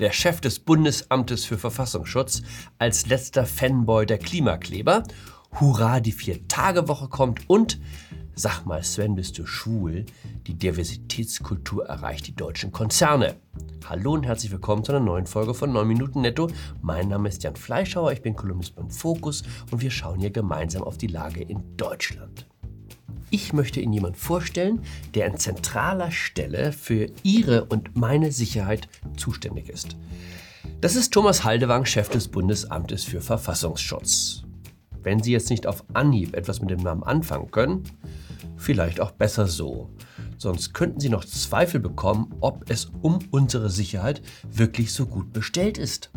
der Chef des Bundesamtes für Verfassungsschutz, als letzter Fanboy der Klimakleber. Hurra, die Vier-Tage-Woche kommt und Sag mal, Sven, bist du schwul? Die Diversitätskultur erreicht die deutschen Konzerne. Hallo und herzlich willkommen zu einer neuen Folge von 9 Minuten Netto. Mein Name ist Jan Fleischhauer, ich bin Kolumnist beim Fokus und wir schauen hier gemeinsam auf die Lage in Deutschland. Ich möchte Ihnen jemanden vorstellen, der an zentraler Stelle für Ihre und meine Sicherheit zuständig ist. Das ist Thomas Haldewang, Chef des Bundesamtes für Verfassungsschutz. Wenn Sie jetzt nicht auf Anhieb etwas mit dem Namen anfangen können, vielleicht auch besser so. Sonst könnten Sie noch Zweifel bekommen, ob es um unsere Sicherheit wirklich so gut bestellt ist.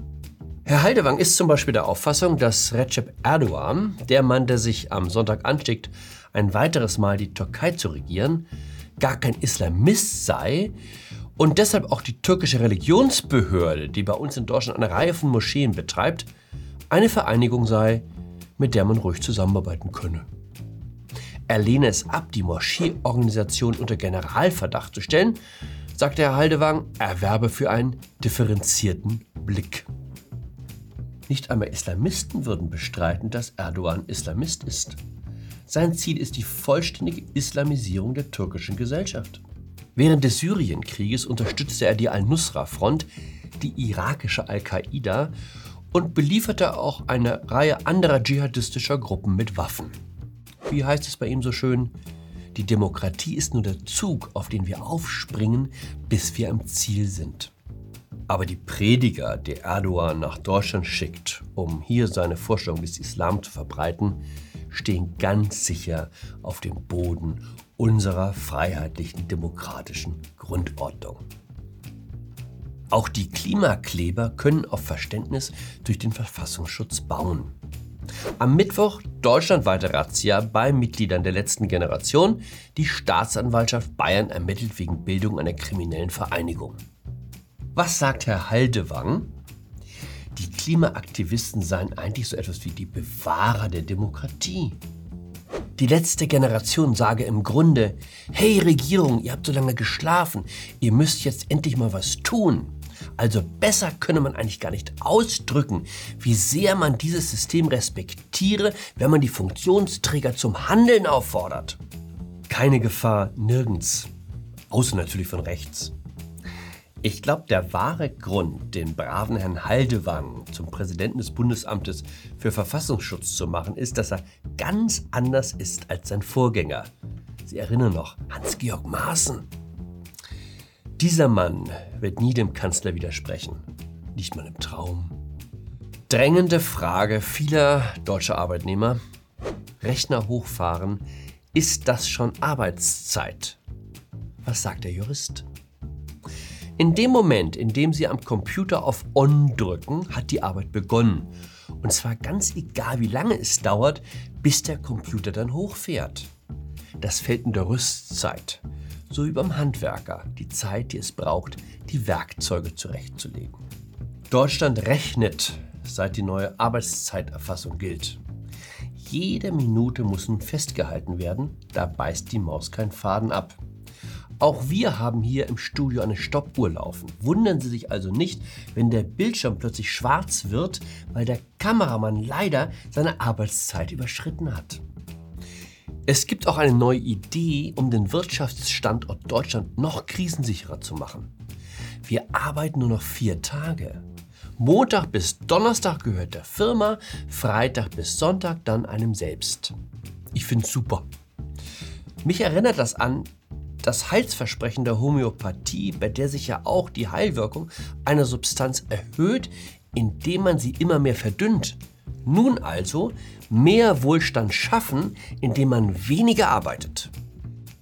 Herr Haldewang ist zum Beispiel der Auffassung, dass Recep Erdogan, der Mann, der sich am Sonntag anschickt, ein weiteres Mal die Türkei zu regieren, gar kein Islamist sei und deshalb auch die türkische Religionsbehörde, die bei uns in Deutschland eine Reihe von Moscheen betreibt, eine Vereinigung sei, mit der man ruhig zusammenarbeiten könne. Er lehne es ab, die Moscheeorganisation unter Generalverdacht zu stellen, sagte Herr Haldewang, er werbe für einen differenzierten Blick. Nicht einmal Islamisten würden bestreiten, dass Erdogan Islamist ist. Sein Ziel ist die vollständige Islamisierung der türkischen Gesellschaft. Während des Syrienkrieges unterstützte er die Al-Nusra-Front, die irakische Al-Qaida und belieferte auch eine Reihe anderer dschihadistischer Gruppen mit Waffen. Wie heißt es bei ihm so schön? Die Demokratie ist nur der Zug, auf den wir aufspringen, bis wir am Ziel sind. Aber die Prediger, die Erdogan nach Deutschland schickt, um hier seine Vorstellung des Islam zu verbreiten, stehen ganz sicher auf dem Boden unserer freiheitlichen demokratischen Grundordnung. Auch die Klimakleber können auf Verständnis durch den Verfassungsschutz bauen. Am Mittwoch deutschlandweite Razzia bei Mitgliedern der letzten Generation. Die Staatsanwaltschaft Bayern ermittelt wegen Bildung einer kriminellen Vereinigung. Was sagt Herr Haldewang? Die Klimaaktivisten seien eigentlich so etwas wie die Bewahrer der Demokratie. Die letzte Generation sage im Grunde, hey Regierung, ihr habt so lange geschlafen, ihr müsst jetzt endlich mal was tun. Also besser könne man eigentlich gar nicht ausdrücken, wie sehr man dieses System respektiere, wenn man die Funktionsträger zum Handeln auffordert. Keine Gefahr nirgends, außer natürlich von rechts. Ich glaube, der wahre Grund, den braven Herrn Haldewang zum Präsidenten des Bundesamtes für Verfassungsschutz zu machen, ist, dass er ganz anders ist als sein Vorgänger. Sie erinnern noch, Hans-Georg Maaßen. Dieser Mann wird nie dem Kanzler widersprechen, nicht mal im Traum. Drängende Frage vieler deutscher Arbeitnehmer. Rechner hochfahren, ist das schon Arbeitszeit? Was sagt der Jurist? In dem Moment, in dem Sie am Computer auf On drücken, hat die Arbeit begonnen. Und zwar ganz egal, wie lange es dauert, bis der Computer dann hochfährt. Das fällt in der Rüstzeit so wie beim Handwerker die Zeit, die es braucht, die Werkzeuge zurechtzulegen. Deutschland rechnet, seit die neue Arbeitszeiterfassung gilt. Jede Minute muss nun festgehalten werden, da beißt die Maus keinen Faden ab. Auch wir haben hier im Studio eine Stoppuhr laufen. Wundern Sie sich also nicht, wenn der Bildschirm plötzlich schwarz wird, weil der Kameramann leider seine Arbeitszeit überschritten hat. Es gibt auch eine neue Idee, um den Wirtschaftsstandort Deutschland noch krisensicherer zu machen. Wir arbeiten nur noch vier Tage. Montag bis Donnerstag gehört der Firma, Freitag bis Sonntag dann einem selbst. Ich finde es super. Mich erinnert das an das Heilsversprechen der Homöopathie, bei der sich ja auch die Heilwirkung einer Substanz erhöht, indem man sie immer mehr verdünnt. Nun also mehr Wohlstand schaffen, indem man weniger arbeitet.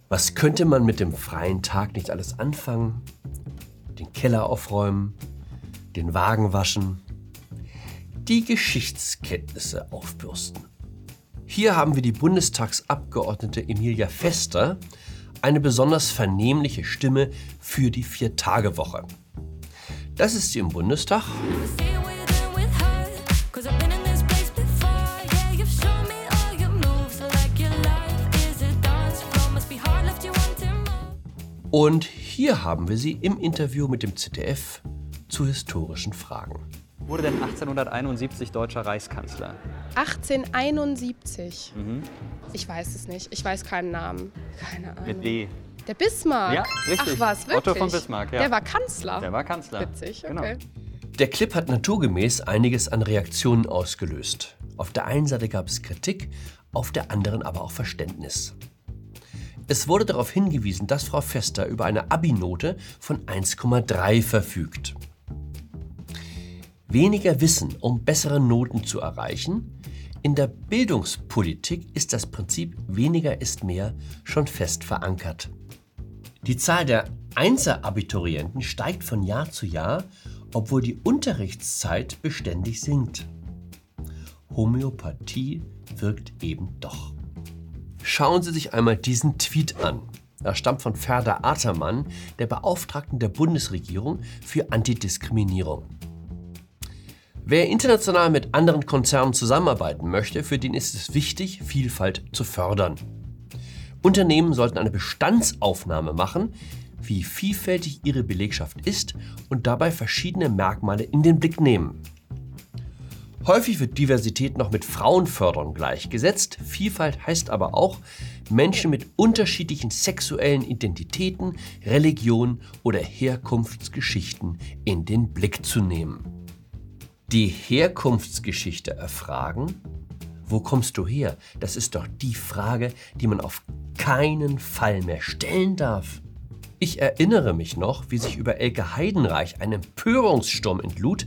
Was könnte man mit dem freien Tag nicht alles anfangen? Den Keller aufräumen, den Wagen waschen, die Geschichtskenntnisse aufbürsten. Hier haben wir die Bundestagsabgeordnete Emilia Fester, eine besonders vernehmliche Stimme für die Vier-Tage-Woche. Das ist sie im Bundestag. Und hier haben wir sie im Interview mit dem ZDF zu historischen Fragen. Wurde denn 1871 deutscher Reichskanzler? 1871. Ich weiß es nicht. Ich weiß keinen Namen. Keine Ahnung. Mit B. Der Bismarck. Ja, richtig. Ach was, wirklich? Otto von Bismarck, ja. Der war Kanzler. Der war Kanzler. Witzig, Genau. okay. Der Clip hat naturgemäß einiges an Reaktionen ausgelöst. Auf der einen Seite gab es Kritik, auf der anderen aber auch Verständnis. Es wurde darauf hingewiesen, dass Frau Fester über eine Abi-Note von 1,3 verfügt. Weniger Wissen, um bessere Noten zu erreichen? In der Bildungspolitik ist das Prinzip weniger ist mehr schon fest verankert. Die Zahl der Einser-Abiturienten steigt von Jahr zu Jahr, obwohl die Unterrichtszeit beständig sinkt. Homöopathie wirkt eben doch. Schauen Sie sich einmal diesen Tweet an. Er stammt von Ferda Atermann, der Beauftragten der Bundesregierung für Antidiskriminierung. Wer international mit anderen Konzernen zusammenarbeiten möchte, für den ist es wichtig, Vielfalt zu fördern. Unternehmen sollten eine Bestandsaufnahme machen, wie vielfältig ihre Belegschaft ist und dabei verschiedene Merkmale in den Blick nehmen. Häufig wird Diversität noch mit Frauenförderung gleichgesetzt. Vielfalt heißt aber auch, Menschen mit unterschiedlichen sexuellen Identitäten, Religionen oder Herkunftsgeschichten in den Blick zu nehmen. Die Herkunftsgeschichte erfragen? Wo kommst du her? Das ist doch die Frage, die man auf keinen Fall mehr stellen darf. Ich erinnere mich noch, wie sich über Elke Heidenreich ein Empörungssturm entlud,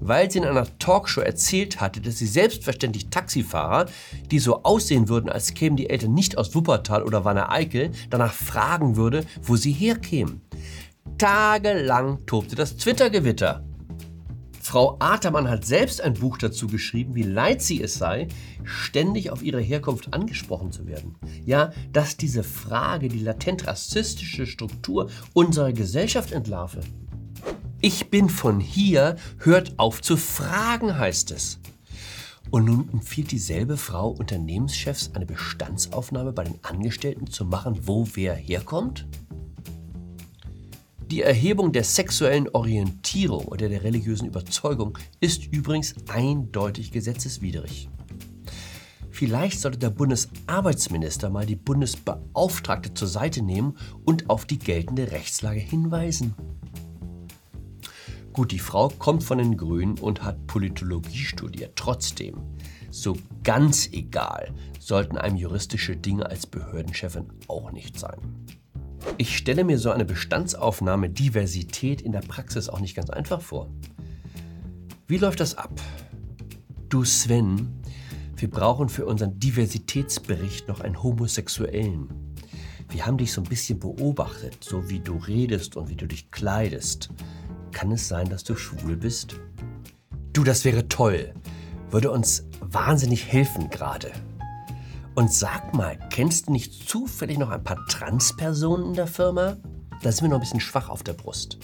weil sie in einer Talkshow erzählt hatte, dass sie selbstverständlich Taxifahrer, die so aussehen würden, als kämen die Eltern nicht aus Wuppertal oder Wanne-Eickel, danach fragen würde, wo sie herkämen. Tagelang tobte das Twitter-Gewitter. Frau Atermann hat selbst ein Buch dazu geschrieben, wie leid sie es sei, ständig auf ihre Herkunft angesprochen zu werden. Ja, dass diese Frage die latent rassistische Struktur unserer Gesellschaft entlarve. Ich bin von hier, hört auf zu fragen, heißt es. Und nun empfiehlt dieselbe Frau Unternehmenschefs eine Bestandsaufnahme bei den Angestellten zu machen, wo wer herkommt? Die Erhebung der sexuellen Orientierung oder der religiösen Überzeugung ist übrigens eindeutig gesetzeswidrig. Vielleicht sollte der Bundesarbeitsminister mal die Bundesbeauftragte zur Seite nehmen und auf die geltende Rechtslage hinweisen. Gut, die Frau kommt von den Grünen und hat Politologie studiert. Trotzdem, so ganz egal sollten einem juristische Dinge als Behördenchefin auch nicht sein. Ich stelle mir so eine Bestandsaufnahme Diversität in der Praxis auch nicht ganz einfach vor. Wie läuft das ab? Du Sven, wir brauchen für unseren Diversitätsbericht noch einen Homosexuellen. Wir haben dich so ein bisschen beobachtet, so wie du redest und wie du dich kleidest. Kann es sein, dass du schwul bist? Du, das wäre toll. Würde uns wahnsinnig helfen gerade. Und sag mal, kennst du nicht zufällig noch ein paar Transpersonen in der Firma? Da sind wir noch ein bisschen schwach auf der Brust.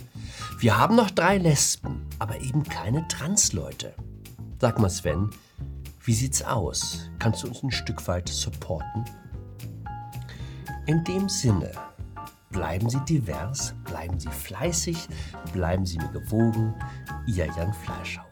Wir haben noch drei Lesben, aber eben keine Transleute. Sag mal, Sven, wie sieht's aus? Kannst du uns ein Stück weit supporten? In dem Sinne, bleiben Sie divers, bleiben Sie fleißig, bleiben Sie mir gewogen. Ihr Jan Fleischhauer.